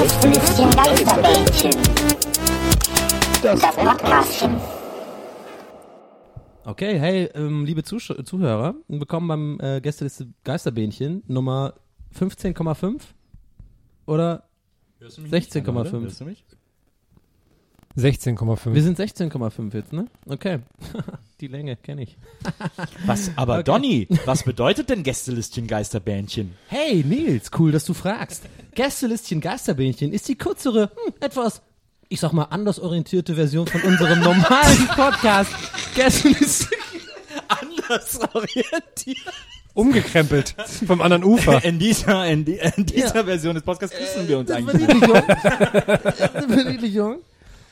Gästelistchen Geisterbällchen. Das Podcastchen. Okay, hey, ähm, liebe Zusch Zuhörer, willkommen beim äh, Gästeliste Geisterbähnchen Nummer 15,5 oder 16,5. Hörst du mich? 16,5. Wir sind 16,5 jetzt, ne? Okay. Die Länge kenne ich. Was, aber Donny, was bedeutet denn Gästelistchen Geisterbähnchen? Hey Nils, cool, dass du fragst. Gästelistchen Geisterbähnchen ist die kürzere, hm, etwas, ich sag mal, anders orientierte Version von unserem normalen Podcast. Gästelistchen. Anders orientiert. Umgekrempelt vom anderen Ufer. In dieser, in, die, in dieser Ja. Version des Podcasts küssen wir uns Das eigentlich. Verniedlichung. Verniedlichung.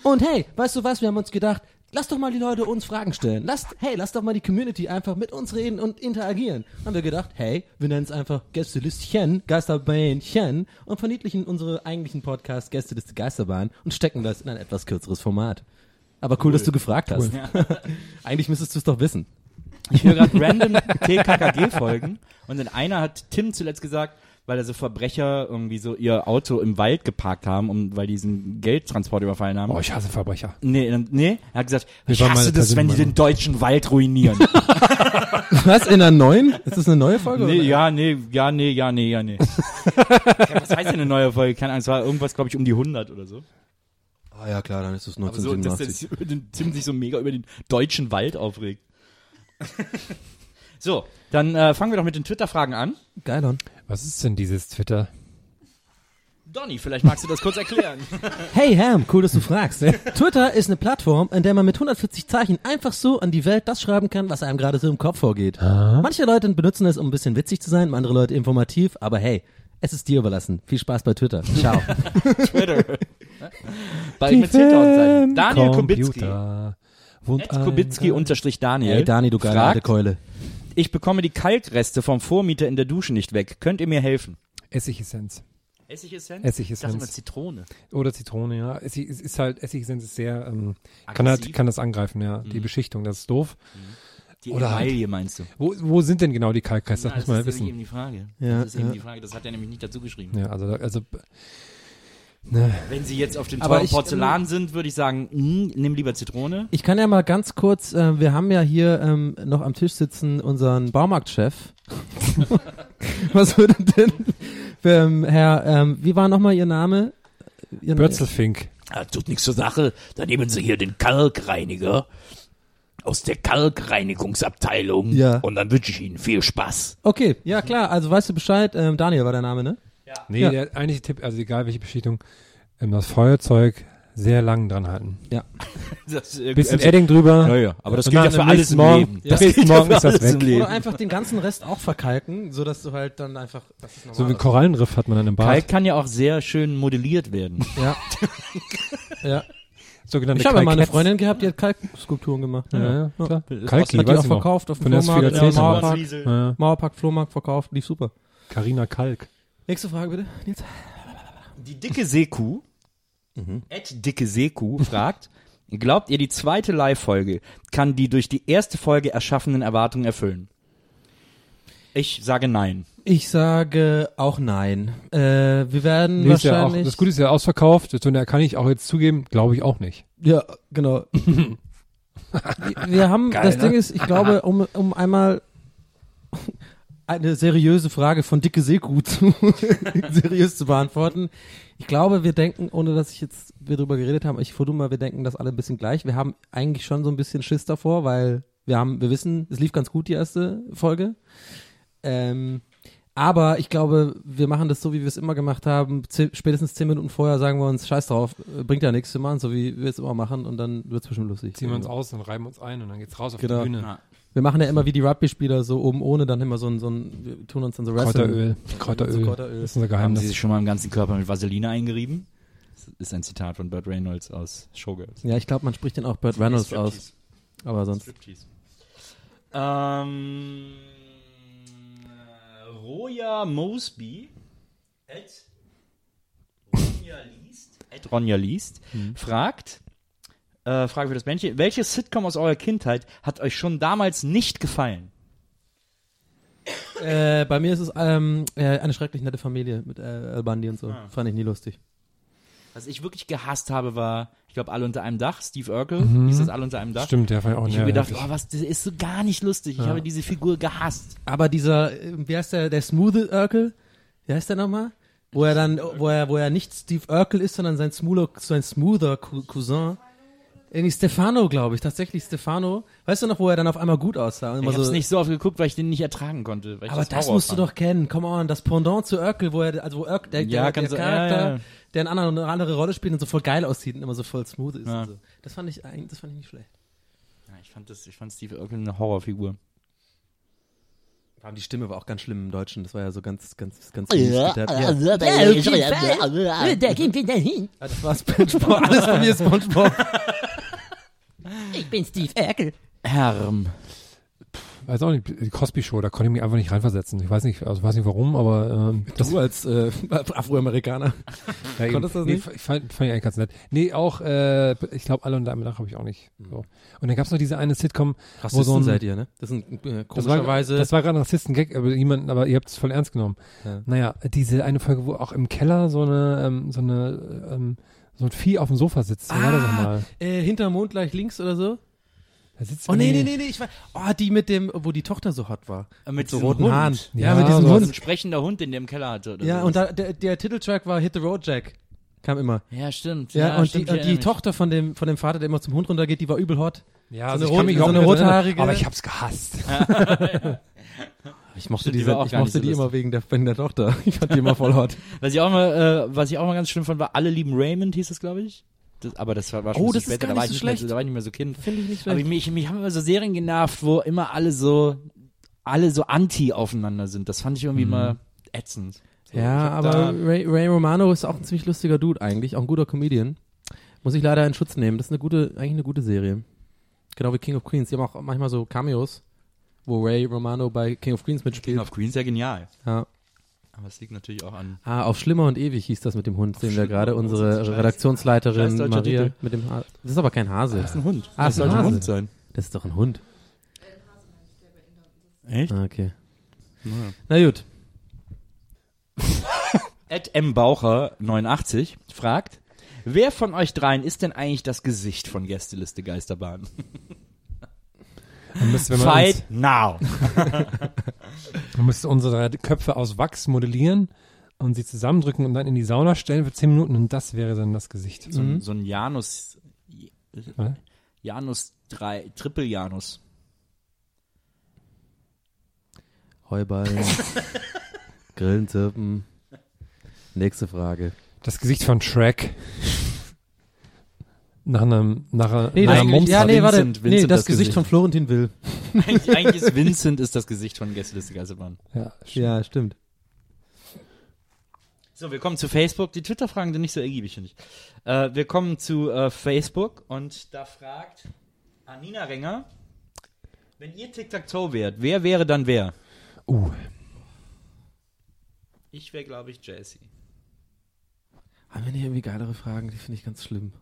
Und hey, weißt du was, wir haben uns gedacht, lass doch mal die Leute uns Fragen stellen. Lasst, hey, lass doch mal die Community einfach mit uns reden und interagieren. Haben wir gedacht, hey, wir nennen es einfach Gästelistchen, Geisterbähnchen und verniedlichen unsere eigentlichen Podcast Gästeliste Geisterbahn und stecken das in ein etwas kürzeres Format. Aber cool, dass du gefragt hast. Eigentlich müsstest du es doch wissen. Ich höre gerade random TKKG-Folgen und in einer hat Tim zuletzt gesagt, weil da so Verbrecher irgendwie so ihr Auto im Wald geparkt haben, um, weil die diesen Geldtransport überfallen haben. Oh, ich hasse Verbrecher. Nee, nee, er hat gesagt, ich waren hasse das, wenn die den deutschen Wald ruinieren. Was, in einer neuen? Ist das eine neue Folge? nee, oder? ja, nee, ja, nee, ja, nee, ja, nee. was heißt denn eine neue Folge? Keine Ahnung, es war irgendwas, glaube ich, um die 100 oder so. Ah ja, klar, dann ist es Aber so, dass der 1987. Tim sich so mega über den deutschen Wald aufregt. so, dann äh, fangen wir doch mit den Twitter-Fragen an. Geil, on. Was ist denn dieses Twitter? Donny, vielleicht magst du das kurz erklären. Hey Ham, cool, dass du fragst. Ne? Twitter ist eine Plattform, in der man mit 140 Zeichen einfach so an die Welt das schreiben kann, was einem gerade so im Kopf vorgeht. Manche Leute benutzen es, um ein bisschen witzig zu sein, andere Leute informativ, aber hey, es ist dir überlassen. Viel Spaß bei Twitter. Ciao. Twitter. Bald mit 10.000 Zeichen. Daniel. Computer. Kubicki ein- unterstrich Daniel. Ey, Dani, du geile fragt, Keule. Ich bekomme die Kalkreste vom Vormieter in der Dusche nicht weg. Könnt ihr mir helfen? Essigessenz. Essigessenz? Essigessenz. Dachte immer Zitrone. Oder Zitrone, ja. Essig, es ist halt, Essigessenz ist sehr, ähm, kann, halt, kann das angreifen, ja. Die Beschichtung, das ist doof. Die Oder halt- meinst du? Wo, wo sind denn genau die Kalkreste? Das Na, muss man ja ist nämlich wissen. eben die Frage. Ja, das ist eben ja. die Frage. Das hat er nämlich nicht dazu geschrieben. Ja, also, also, ne, Wenn sie jetzt auf dem Aber teuren ich, Porzellan sind, würde ich sagen, mh, nimm lieber Zitrone. Ich kann ja mal ganz kurz, äh, wir haben ja hier ähm, noch am Tisch sitzen unseren Baumarktchef. Was würde denn, ähm, Herr, ähm, wie war nochmal Ihr Name? Ihr Börzelfink. Ja, tut nichts zur Sache. Da nehmen Sie hier den Kalkreiniger aus der Kalkreinigungsabteilung. Ja. Und dann wünsche ich Ihnen viel Spaß. Okay, ja klar, also weißt du Bescheid, ähm, Daniel war der Name, ne? Nee, Ja. der eigentliche Tipp, also egal welche Beschichtung, ähm, das Feuerzeug sehr lang dran halten. Das, äh, Bisschen also- Edding drüber. Ja, ja, aber das gilt ja für alles im Morgen, Leben. Ja. Das gilt ja Morgen für ist das weg. Leben. Oder einfach den ganzen Rest auch verkalken, so dass du halt dann einfach, das ist So ein Korallenriff hat man dann im Bad. Kalk kann ja auch sehr schön modelliert werden. ja. ja. Sogenannte Ich habe ja mal eine. Freundin gehabt, die hat Kalkskulpturen gemacht. Ja, ja, klar. Das Kalki, Hat die weiß auch verkauft auf dem Flohmarkt, ja, Mauerpark, Ja, ja. Mauerpark, Flohmarkt verkauft, lief super. Carina Kalk. Nächste Frage bitte, Nils. Die dicke Seekuh, Ed dicke Seekuh, fragt, glaubt ihr, die zweite Live-Folge kann die durch die erste Folge erschaffenen Erwartungen erfüllen? Ich sage nein. Ich sage auch nein. Äh, wir werden Nee, ist ja auch, wahrscheinlich. das Gute ist ja ausverkauft, so, da kann ich auch jetzt zugeben, glaube ich auch nicht. Ja, genau. wir haben, Geil, das ne? Ding ist, ich glaube, um, um einmal, eine seriöse Frage von Dicke Seku zu seriös zu beantworten. Ich glaube, wir denken, ohne dass ich jetzt wir drüber geredet haben, ich vermute mal, wir denken das alle ein bisschen gleich. Wir haben eigentlich schon so ein bisschen Schiss davor, weil wir haben, wir wissen, es lief ganz gut die erste Folge. Ähm, aber ich glaube, wir machen das so, wie wir es immer gemacht haben. Ze spätestens zehn Minuten vorher sagen wir uns, scheiß drauf, äh, bringt ja nichts, wir machen so, wie wir es immer machen und dann wird es bestimmt lustig. Ziehen wir uns aus und reiben uns ein und dann geht's raus auf Genau. die Bühne. Wir machen ja immer wie die Rugby-Spieler so oben ohne, dann immer so ein, so ein, wir tun uns dann so Wrestling. Kräuteröl. Kräuteröl. So Kräuteröl. Das ist unser Haben Sie Geheimnis. sich schon mal im ganzen Körper mit Vaseline eingerieben? Das ist ein Zitat von Burt Reynolds aus Showgirls. Ja, ich glaube, man spricht den auch Burt Reynolds aus, aber sonst. Striptease. Ähm, äh, Roja Mosby at Ronja liest, at Ronja liest fragt, äh, Frage für das Männchen, welche Sitcom aus eurer Kindheit hat euch schon damals nicht gefallen? Äh, bei mir ist es ähm, äh, eine schrecklich nette Familie mit äh, Al Bundy und so. Ah. Fand ich nie lustig. Was ich wirklich gehasst habe, war, ich glaube, alle unter einem Dach, Steve Urkel, hieß das alle unter einem Dach? Stimmt, ja, fand ich auch Ich ja, habe gedacht, oh, was, das ist so gar nicht lustig. Ich habe diese Figur gehasst. Aber dieser, äh, wie heißt der, der Smooth Urkel? Wie heißt der nochmal? Wo er dann, wo er, wo er nicht Steve Urkel ist, sondern sein smoother, sein smoother Cou- Cousin. Irgendwie Stefano, glaube ich, tatsächlich Stefano. Weißt du noch, wo er dann auf einmal gut aussah? Ich so, nicht so oft geguckt, weil ich den nicht ertragen konnte. Aber das, Horror musst fand. du doch kennen. Come on, das Pendant zu Urkel, wo er, also wo Urkel, der, Ja, der, der so- Charakter, ja, ja. der eine andere, eine andere Rolle spielt und so voll geil aussieht und immer so voll smooth ist. Und so. Das fand ich eigentlich, das fand ich nicht schlecht. Ja, ich fand das, ich fand Steve Urkel eine Horrorfigur. Vor allem die Stimme war auch ganz schlimm im Deutschen. Das war ja so ganz, ganz, ganz Ja, da gehen wir dahin. Ah, Das war Spongebob. Alles von mir ist Spongebob. Ich bin Steve Urkel. Herm. Weiß auch nicht, die Cosby Show, da konnte ich mich einfach nicht reinversetzen. Ich weiß nicht, also weiß nicht warum, aber ähm, Du als äh, Afroamerikaner. ja, konntest das nee, nicht? Ich fand, fand ich eigentlich ganz nett. Nee, auch, äh, ich glaube, alle unter einem Dach habe ich auch nicht. So. Und dann gab's noch diese eine Sitcom, wo so ein, seid ihr, ne? Das sind äh, war, komischerweise. das war gerade ein Rassisten-Gag, aber jemand, aber ihr habt es voll ernst genommen. Ja. Naja, diese eine Folge, wo auch im Keller so eine, ähm, so eine, ähm, so ein Vieh auf dem Sofa sitzt. Wie war das Ah, nochmal? äh, hinterm Mond gleich links oder so? Da sitzt Oh nee, nee, nee, nee, ich war. Oh, die mit dem, wo die Tochter so hot war. Mit so diesem roten Hund. Haaren. Ja, mit diesem so So Hund. ein sprechender Hund, den der im Keller hatte. Oder Ja, so. und da, der, der Titeltrack war Hit the Road Jack. Kam immer. Ja, stimmt. Ja, und stimmt, die, die. Tochter von dem, von dem Vater, der immer zum Hund runtergeht, die war übel hot. Ja, So also eine ich kann rot- mich so eine rothaarige- Aber ich hab's gehasst. Ich mochte die diese, auch ich mochte so die immer wegen der, wegen der Tochter. Ich fand die immer voll hot. Was ich auch mal, äh, was ich auch mal ganz schlimm fand, war Alle lieben Raymond, hieß es, glaube ich. Das, aber das war, war schon Oh, das später, gar da war, nicht ich so nicht mehr, schlecht. da war ich nicht mehr so Kind. Finde ich nicht Aber schlecht. mich, mich haben immer so Serien genervt, wo immer alle so, alle so anti aufeinander sind. Das fand ich irgendwie immer ätzend. So, Ja, aber Ray, Ray Romano ist auch ein ziemlich lustiger Dude eigentlich, auch ein guter Comedian. Muss ich leider in Schutz nehmen. Das ist eine gute, eigentlich eine gute Serie. Genau wie King of Queens. Die haben auch manchmal so Cameos, wo Ray Romano bei King of Queens King mitspielt. of Queens ja genial. Ja. Aber es liegt natürlich auch an. Ah, auf Schlimmer und Ewig hieß das mit dem Hund. Sehen wir gerade unsere scheiß Redaktionsleiterin deutscher Maria Titel. mit dem Hase. Das ist aber kein Hase. Das ist ein Hund. Ah, das ist ein ein Hase. Hund sein. Das ist doch ein Hund. Echt? Ah, okay. Na gut. Ed M. Baucher 89 fragt, wer von euch dreien ist denn eigentlich das Gesicht von Gästeliste Geisterbahn? Man müsste, wenn man, Fight now. man müsste unsere Köpfe aus Wachs modellieren und sie zusammendrücken und dann in die Sauna stellen für 10 Minuten und das wäre dann das Gesicht. So, ein, so ein Janus, Was? Janus 3, Triple Janus. Heuballen. Grillen, Zirpen. Nächste Frage. Das Gesicht von Shrek. Nach einem, nach einer, Nee, nach das, einer Mumps- ja, nee, warte. Vincent, nee, Vincent das, das Gesicht Gesicht. von Florentin Will. Eigentlich, eigentlich ist Vincent ist das Gesicht von Gästeliste Geisterbahn. ja, Ja, stimmt. So, wir kommen zu Facebook. Die Twitter-Fragen sind nicht so ergiebig, finde ich. Äh, wir kommen zu äh, Facebook und da fragt Anina Renger, wenn ihr Tic-Tac-Toe wärt, wer wäre dann wer? Uh, Ich wäre, glaube ich, Jesse. Haben wir nicht irgendwie geilere Fragen? Die finde ich ganz schlimm.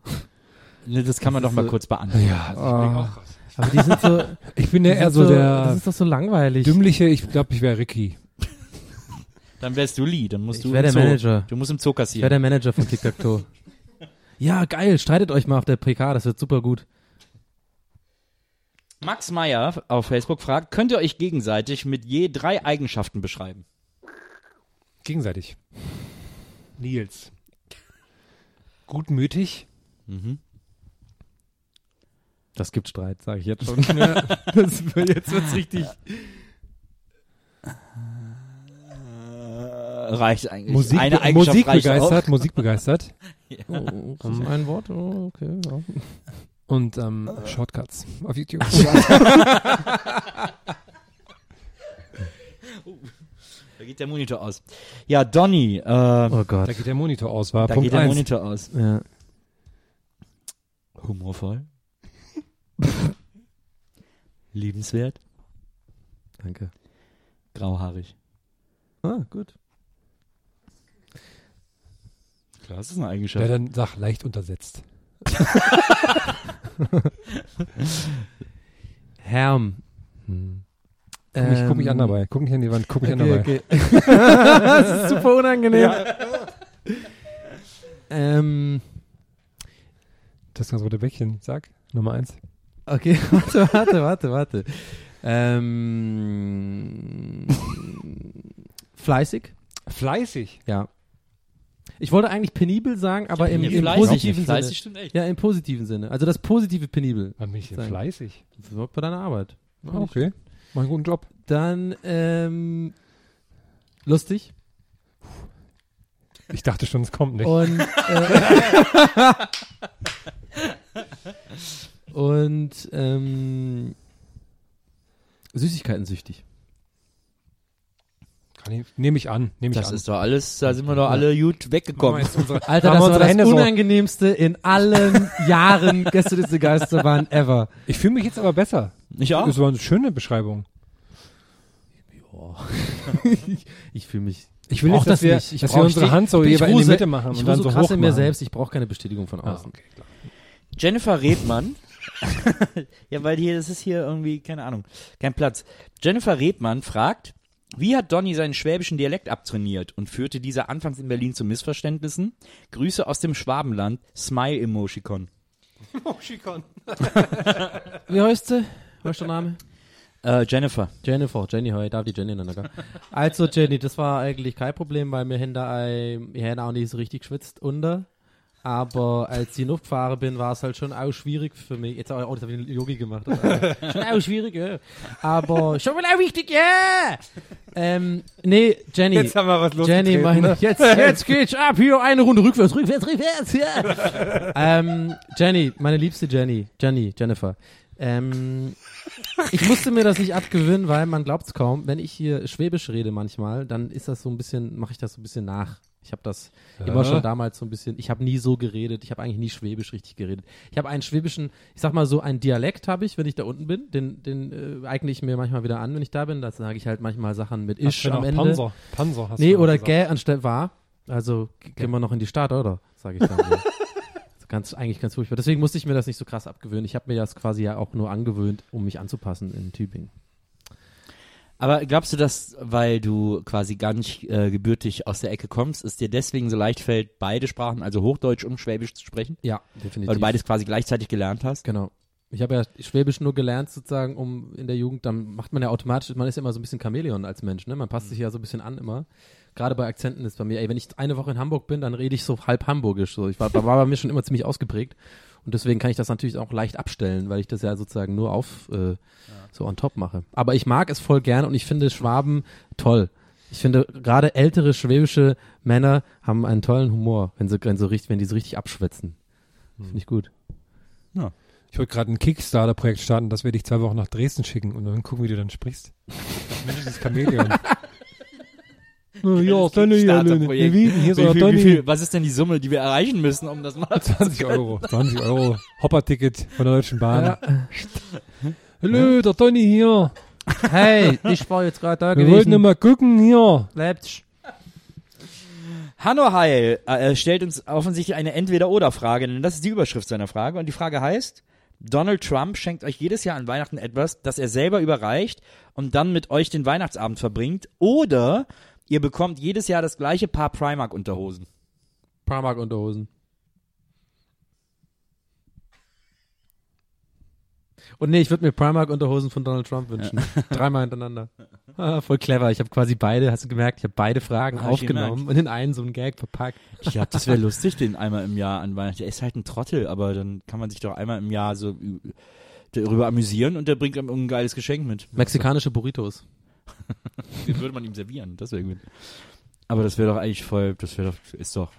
Ne, das kann man Das doch mal so- kurz beantworten. ja, Oh. Aber die sind so. ich bin ja eher so Das der ist doch so langweilig. dümmliche, ich glaube, ich wäre Ricky. Dann wärst du Lee, dann musst Ich du wär im der Zoo- Manager. Du musst im Zoo Ich wäre kassieren. der Manager von Tic Tac Toe. ja, geil. Streitet euch mal auf der PK. Das wird super gut. Max Meyer auf Facebook fragt, könnt ihr euch gegenseitig mit je drei Eigenschaften beschreiben? Gegenseitig. Nils. Gutmütig. Das gibt Streit, sage ich jetzt schon. das, jetzt wird's richtig. Reicht eigentlich. Musik, Eine Eigenschaft Musik begeistert. auch. Musik begeistert. Oh, um, ein Wort? Oh, okay. Ja. Und ähm, Shortcuts auf YouTube. Da geht der Monitor aus. Ja, Donny, äh, Oh Gott. Da geht der Monitor aus, war da Punkt geht der eins. Monitor aus. Ja. Humorvoll. Liebenswert. Danke. Grauhaarig. Ah, gut. Klar, das ist eine Ja, Eigenschaft. dann sag leicht untersetzt. Herm. Hm. Guck, mich, guck mich an dabei. Guck mich an die Wand. Guck mich an dabei. Okay, okay. das ist super unangenehm. Ähm, Das ganz rote Bäckchen. Sag. Nummer eins. Okay, warte, warte, warte, warte. Ähm, fleißig, Fleißig. ja. Ich wollte eigentlich penibel sagen, aber im, im fleißig, positiven fleißig Sinne. stimmt echt. Ja, im positiven Sinne. Also das positive penibel. Wann bin ich denn Sagen. fleißig? Wird bei deiner Arbeit. Ah, okay. Mach einen guten Job. Dann ähm, lustig Ich dachte schon, es kommt nicht. und äh, und ähm, Süßigkeiten süchtig. Kann ich, nehme ich an. Nehme ich Das an. ist doch alles, da sind wir doch alle gut weggekommen. unsere, Alter, das war unsere das Hände so. unangenehmste in allen Jahren Gästeliste Geisterbahn ever. Ich fühle mich jetzt aber besser. Nicht auch? Das war eine schöne Beschreibung. Ich fühle mich. Ich will brauch jetzt, dass das wir, nicht. Ich dass wir ich unsere Hand so ich jeweils in die Mitte machen Ich und dann so so krass in mir selbst, ich brauche keine Bestätigung von Ah, außen. okay, klar. Jennifer Redmann. ja, weil hier, das ist hier irgendwie, keine Ahnung, kein Platz. Jennifer Redmann fragt, wie hat Donny seinen schwäbischen Dialekt abtrainiert und führte dieser anfangs in Berlin zu Missverständnissen? Grüße aus dem Schwabenland, Smile Emoticon. Wie heißt sie? Was ist der Name? Äh, Jennifer. Jennifer, Jenny, hey, darf die Jenny nennen, gell? Also Jenny, das war eigentlich kein Problem, weil wir haben da ein, wir haben auch nicht so richtig geschwitzt unter. Aber als ich noch gefahren bin, war es halt schon auch schwierig für mich. Jetzt auch, oh, das habe ich einen Yogi gemacht. schon auch schwierig, ja. Aber schon mal auch wichtig, ja! Ähm, nee, Jenny. Jetzt haben wir was Jenny, losgetreten, meine, ne? jetzt, jetzt geht's ab, hier eine Runde rückwärts, rückwärts, rückwärts, ja. ähm, Jenny, meine liebste Jenny, Jenny, Jennifer. Ähm, ich musste mir das nicht abgewöhnen, weil man glaubt's kaum, wenn ich hier Schwäbisch rede manchmal, dann ist das so ein bisschen, mache ich das so ein bisschen nach. Ich habe das immer schon damals so ein bisschen, ich habe nie so geredet, ich habe eigentlich nie Schwäbisch richtig geredet. Ich habe einen schwäbischen, ich sag mal so, einen Dialekt habe ich, wenn ich da unten bin, den, den äh, eigne ich mir manchmal wieder an, wenn ich da bin, da sage ich halt manchmal Sachen mit Isch am Ende. Panzer. Panzer hast Nee, du oder gä anstatt war. Also gehen wir noch in die Stadt, oder? Sage ich dann. ganz, eigentlich ganz furchtbar. Deswegen musste ich mir das nicht so krass abgewöhnen. Ich habe mir das quasi ja auch nur angewöhnt, um mich anzupassen in Tübingen. Aber glaubst du, dass, weil du quasi gar nicht äh, gebürtig aus der Ecke kommst, es dir deswegen so leicht fällt, beide Sprachen, also Hochdeutsch und Schwäbisch zu sprechen? Ja, definitiv. Weil du beides quasi gleichzeitig gelernt hast? Genau. Ich habe ja Schwäbisch nur gelernt sozusagen, um in der Jugend, dann macht man ja automatisch, man ist ja immer so ein bisschen Chamäleon als Mensch, ne? Man passt sich ja so ein bisschen an immer. Gerade bei Akzenten ist bei mir, ey, wenn ich eine Woche in Hamburg bin, dann rede ich so halb hamburgisch. So. Ich war, war bei mir schon immer ziemlich ausgeprägt. Und deswegen kann ich das natürlich auch leicht abstellen, weil ich das ja sozusagen nur auf äh, so on top mache. Aber ich mag es voll gern und ich finde Schwaben toll. Ich finde gerade ältere schwäbische Männer haben einen tollen Humor, wenn sie, wenn so richtig, wenn die so richtig abschwätzen. Finde ich gut. Ich wollte gerade ein Kickstarter-Projekt starten, das werde ich zwei Wochen nach Dresden schicken und dann gucken, wie du dann sprichst. Mensch, dieses Chamäleon. Ja, Kickstarter-Projekt. wie, hier viel, was ist denn die Summe, die wir erreichen müssen, um das mal 20 Euro. 20 Euro. Hopper-Ticket von der Deutschen Bahn. Hallo, der Donny hier. Hey, ich war jetzt gerade da Wir wollten nur mal gucken hier. Leipzig. Hanno Heil äh, stellt uns offensichtlich eine Entweder-Oder-Frage, denn das ist die Überschrift seiner Frage. Und die Frage heißt, Donald Trump schenkt euch jedes Jahr an Weihnachten etwas, das er selber überreicht und dann mit euch den Weihnachtsabend verbringt. Oder ihr bekommt jedes Jahr das gleiche Paar Primark-Unterhosen. Primark Unterhosen. Und nee, ich würde mir Primark-Unterhosen von Donald Trump wünschen. Dreimal hintereinander. Ah, voll clever. Ich habe quasi beide, hast du gemerkt, ich habe beide Fragen Hab aufgenommen und in einen so einen Gag verpackt. Ich glaube, das wäre lustig, den einmal im Jahr an Weihnachten. Der ist halt ein Trottel, aber dann kann man sich doch einmal im Jahr so darüber amüsieren und der bringt einem ein geiles Geschenk mit. Mexikanische Burritos. Den würde man ihm servieren, das wäre gut. Aber das wäre doch eigentlich voll, das wäre doch, ist doch.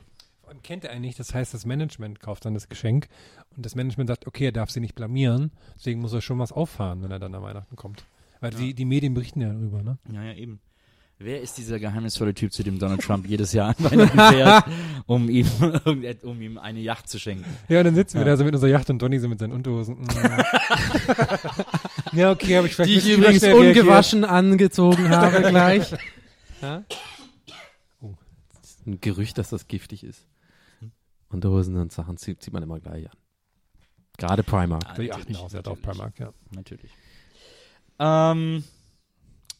Vor allem kennt er eigentlich, das heißt, das Management kauft dann das Geschenk und das Management sagt, okay, er darf sie nicht blamieren, deswegen muss er schon was auffahren, wenn er dann an Weihnachten kommt. Weil die, die Medien berichten ja darüber, ne? Ja, ja, eben. Wer ist dieser geheimnisvolle Typ, zu dem Donald Trump jedes Jahr an Weihnachten fährt, um ihm, um ihm eine Yacht zu schenken? Ja, und dann sitzen wir Ja. da so mit unserer Yacht und Donny so mit seinen Unterhosen. Ja, okay, aber ich vielleicht Die ich übrigens schnell reagiert. ungewaschen angezogen habe gleich. Ja? Oh, das ist ein Gerücht, dass das giftig ist. Unterhosen und Sachen zieht, zieht man immer gleich an. Gerade Primark. Die achten auch sehr auf Primark, ja. Natürlich. Ähm,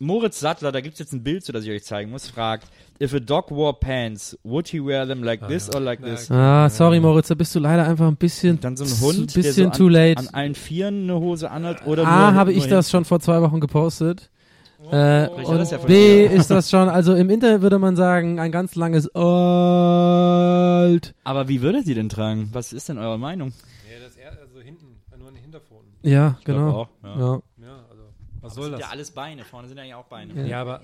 Moritz Sattler, da gibt's jetzt ein Bild, zu das ich euch zeigen muss, fragt, if a dog wore pants, would he wear them like this or like this? Ah, sorry Moritz, da bist du leider einfach ein bisschen, Dann so ein zu- Hund, bisschen der so an, too late. an allen Vieren eine Hose anhat oder A, nur, habe nur ich das schon vor zwei Wochen gepostet. Äh, Vielleicht hat und das ja von B ist das schon, also im Internet würde man sagen, ein ganz langes Alt. Aber wie würdet ihr denn tragen? Was ist denn eure Meinung? Ja, das eher also hinten, nur an den Hinterpfoten. Ja, Ich glaub genau. auch, ja. Ja. Ja, was Das soll sind das? ja alles Beine, vorne sind ja eigentlich auch Beine. Ja, aber.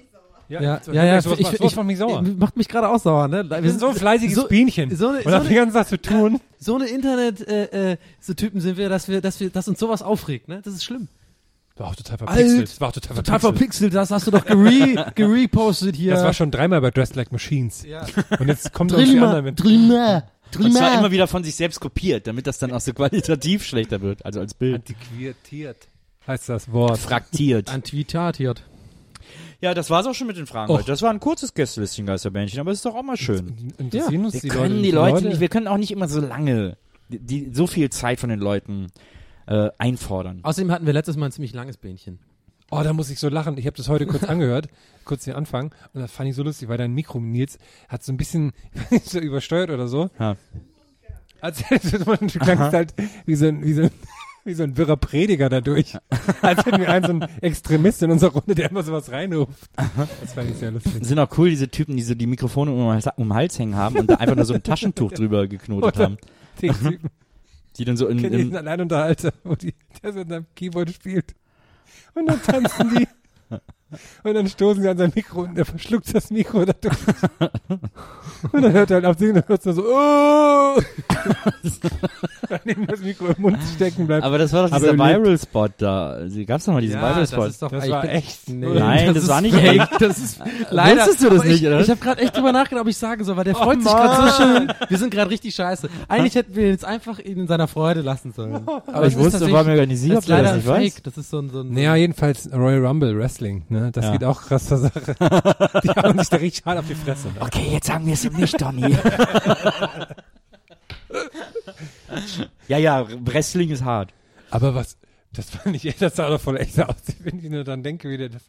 Ja, Ja, so- ja, ja, sowas, ich, macht- ich, sowas ich, macht mich sauer. macht mich gerade auch sauer, ne? Wir sind so ein fleißiges so, Bienchen. so eine- und so haben eine- die ganze Zeit zu tun. so eine Internet, äh, äh, so Typen sind wir, dass wir, dass wir, dass uns sowas aufregt, ne? Das ist schlimm. War auch total verpixelt. Alt, Das war auch total, Total verpixelt. verpixelt, das hast du doch gere gerepostet hier. Das war schon dreimal bei Dressed Like Machines. ja. Und jetzt kommt auch die anderen mit. Drümer. Und zwar immer wieder von sich selbst kopiert, damit das dann auch so qualitativ schlechter wird, also als Bild. Antiquiertiert. Heißt das Wort. Fraktiert. Antitatiert. Ja, das war's auch schon mit den Fragen Och. heute. Das war ein kurzes Gästelistchen Geisterbändchen, aber es ist doch auch mal schön. Uns Wir die können Leute, die Leute nicht, wir können auch nicht immer so lange, die, die so viel Zeit von den Leuten äh, einfordern. Außerdem hatten wir letztes Mal ein ziemlich langes Bähnchen. Oh, da muss ich so lachen. Ich habe das heute kurz angehört, kurz den Anfang, und das fand ich so lustig, weil dein Mikro, Nils, hat so ein bisschen so übersteuert oder so. Ja. Als du klangst halt wie so ein, wie so ein, wie so ein wirrer Prediger dadurch. Als hätten wir einen so einen Extremist in unserer Runde, der immer sowas reinruft. Das fand ich sehr lustig. Sind auch cool, diese Typen, die so die Mikrofone um, den Hals- um den Hals hängen haben und da einfach nur so ein Taschentuch drüber geknotet Oder- haben. Den Typen, Die dann so in, in Alleinunterhalter, wo die, der so in seinem Keyboard spielt. Und dann tanzen die. Und dann stoßen sie an sein Mikro und er verschluckt das Mikro dadurch. Und dann hört er halt auf singen und hört nur so, oh! Dann neben das Mikro im Mund stecken bleibt. aber das war doch dieser. Viral-Spot da. Also, Gab's doch mal diesen Viral-Spot. doch Das war echt. Nee, Nein, das ist war nicht fake. Das ist leider. Wusstest du das nicht, ich, oder? Ich habe gerade echt drüber nachgedacht, ob ich sagen soll, weil der freut sich gerade so schön. Wir sind gerade richtig scheiße. Eigentlich hätten wir ihn jetzt einfach ihn in seiner Freude lassen sollen. Aber ich ist wusste, war mir gar nicht sicher, das ob ist das leider nicht fake. weiß. Das ist so ein, so ein Naja, jedenfalls Royal Rumble Wrestling, ne? Das Ja. geht auch krass zur Sache. Die hauen sich da richtig hart auf die Fresse. Ne? Okay, jetzt sagen wir es ihm nicht, Donny. Ja, ja, Wrestling ist hart. Aber was, das fand ich das sah doch voll echt aus, wenn ich nur dann denke, wie der das.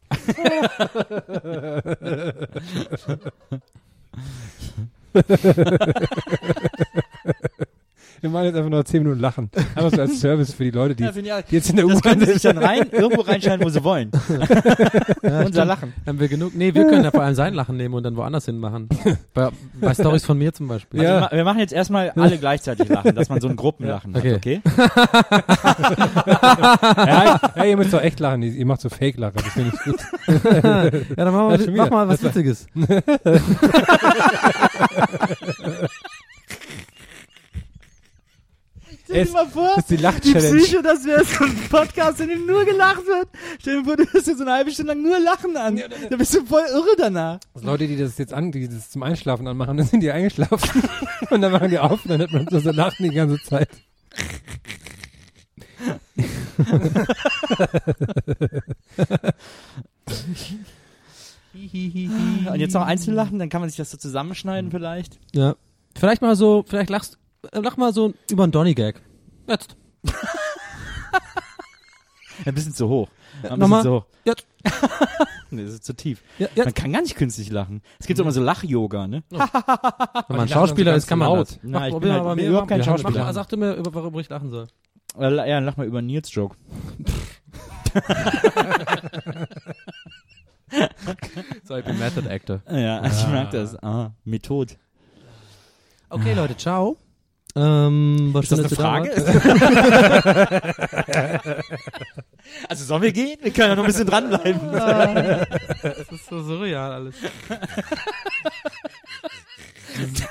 Wir machen jetzt einfach nur 10 Minuten lachen. Einfach so als Service für die Leute, die, Ja, auch. die jetzt in der Das U-Bahn können sie sich sind. dann rein, irgendwo reinschneiden, wo sie wollen. Unser Lachen. Haben wir genug? Nee, wir können ja vor allem sein Lachen nehmen und dann woanders hin machen. bei, bei Stories von mir zum Beispiel. Also Ja. wir ma- wir machen jetzt erstmal alle gleichzeilich lachen, dass man so ein Gruppenlachen Okay. hat, okay? Ja, ja, ihr müsst doch echt lachen, ihr macht so Fake-Lacher, das finde ich gut. Ja, dann machen Ja, wir, mach mal was Das Witziges. Es, mal vor, das ist die Lach-Challenge. das wäre so ein Podcast, in dem nur gelacht wird. Stell dir vor, du hörst dir so eine halbe Stunde lang nur Lachen an. Da bist du voll irre danach. Leute, die das jetzt an, die das zum Einschlafen anmachen, dann sind die eingeschlafen. und dann machen die auf und dann hört man so, so lachen die ganze Zeit. Und jetzt noch einzeln lachen, dann kann man sich das so zusammenschneiden vielleicht. Ja. Vielleicht mal so, vielleicht lachst, äh, lach mal so über einen Donny-Gag. Jetzt. Ein bisschen zu hoch. Ein bisschen nochmal. zu hoch. Jetzt. Nee, das ist zu tief. Ja, Man jetzt. kann gar nicht künstlich lachen. Es gibt doch immer so Lach-Yoga, ne? Wenn man lachen Schauspieler ist, so kann man das. laut. Na, ich bin halt mal bin überhaupt kein Schauspieler. Mach, sagte mir, über- worüber ich lachen soll. Äh, ja, lach mal über Nils Joke. So, ich bin Method Actor. Ja, ich mag das. Ah, Method. Okay, Leute, ciao. Ähm, was Ist das eine Frage? also sollen wir gehen? Wir können ja noch ein bisschen dranbleiben. Das ist so surreal alles.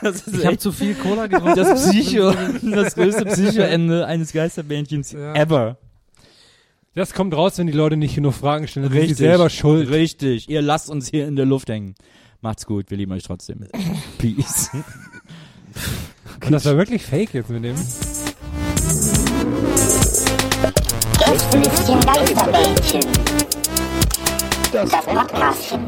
Das ist Ich habe zu viel Cola getrunken. das Psycho, das größte Psycho-Ende eines Geisterbändchens Ja. ever. Das kommt raus, wenn die Leute nicht genug Fragen stellen. Sind Richtig. sie selber schuld. Richtig. Ihr lasst uns hier in der Luft hängen. Macht's gut. Wir lieben euch trotzdem. Peace. Und das war wirklich fake jetzt mit dem. Gästelistchen Geisterbällchen. Das Podcastchen.